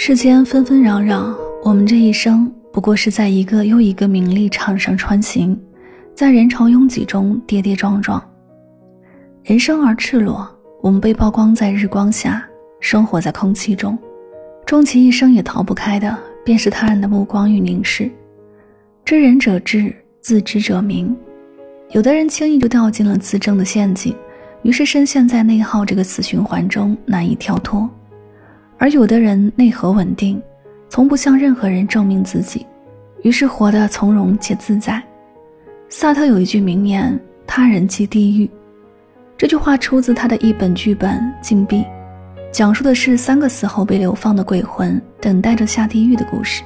世间纷纷扰扰，我们这一生不过是在一个又一个名利场上穿行，在人潮拥挤中跌跌撞撞。人生而赤裸，我们被曝光在日光下，生活在空气中，终其一生也逃不开的，便是他人的目光与凝视。知人者智，自知者明。有的人轻易就掉进了自证的陷阱，于是深陷在内耗这个死循环中，难以跳脱。而有的人内核稳定，从不向任何人证明自己，于是活得从容且自在。萨特有一句名言：“他人即地狱。”这句话出自他的一本剧本《禁闭》，讲述的是三个死后被流放的鬼魂等待着下地狱的故事。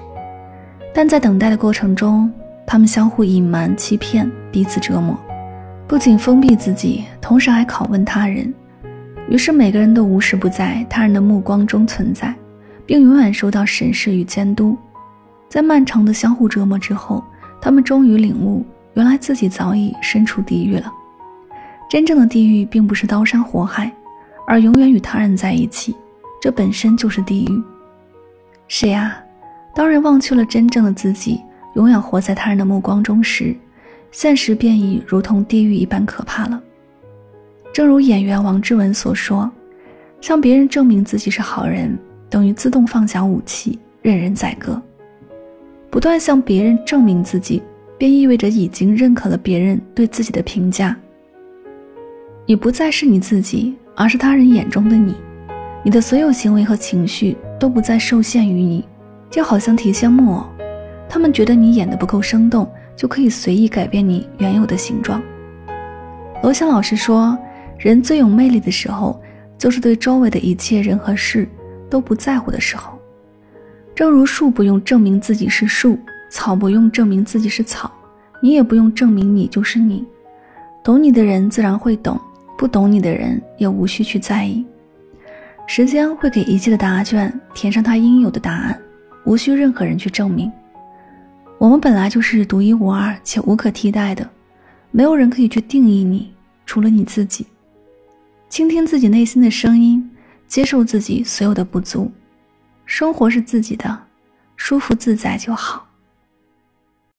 但在等待的过程中，他们相互隐瞒、欺骗，彼此折磨，不仅封闭自己，同时还拷问他人。于是每个人都无时不在他人的目光中存在，并永远受到审视与监督。在漫长的相互折磨之后，他们终于领悟，原来自己早已身处地狱了。真正的地狱并不是刀山火海，而永远与他人在一起，这本身就是地狱。是呀，当人忘却了真正的自己，永远活在他人的目光中时，现实便已如同地狱一般可怕了。正如演员王志文所说：“向别人证明自己是好人，等于自动放下武器，任人宰割。不断向别人证明自己，便意味着已经认可了别人对自己的评价。你不再是你自己，而是他人眼中的你。你的所有行为和情绪都不再受限于你，就好像提线木偶，他们觉得你演得不够生动，就可以随意改变你原有的形状。”罗翔老师说。人最有魅力的时候，就是对周围的一切人和事都不在乎的时候。正如树不用证明自己是树，草不用证明自己是草，你也不用证明你就是你。懂你的人自然会懂，不懂你的人也无需去在意。时间会给一切的答卷填上它应有的答案，无需任何人去证明。我们本来就是独一无二且无可替代的，没有人可以去定义你，除了你自己。倾听自己内心的声音，接受自己所有的不足，生活是自己的，舒服自在就好。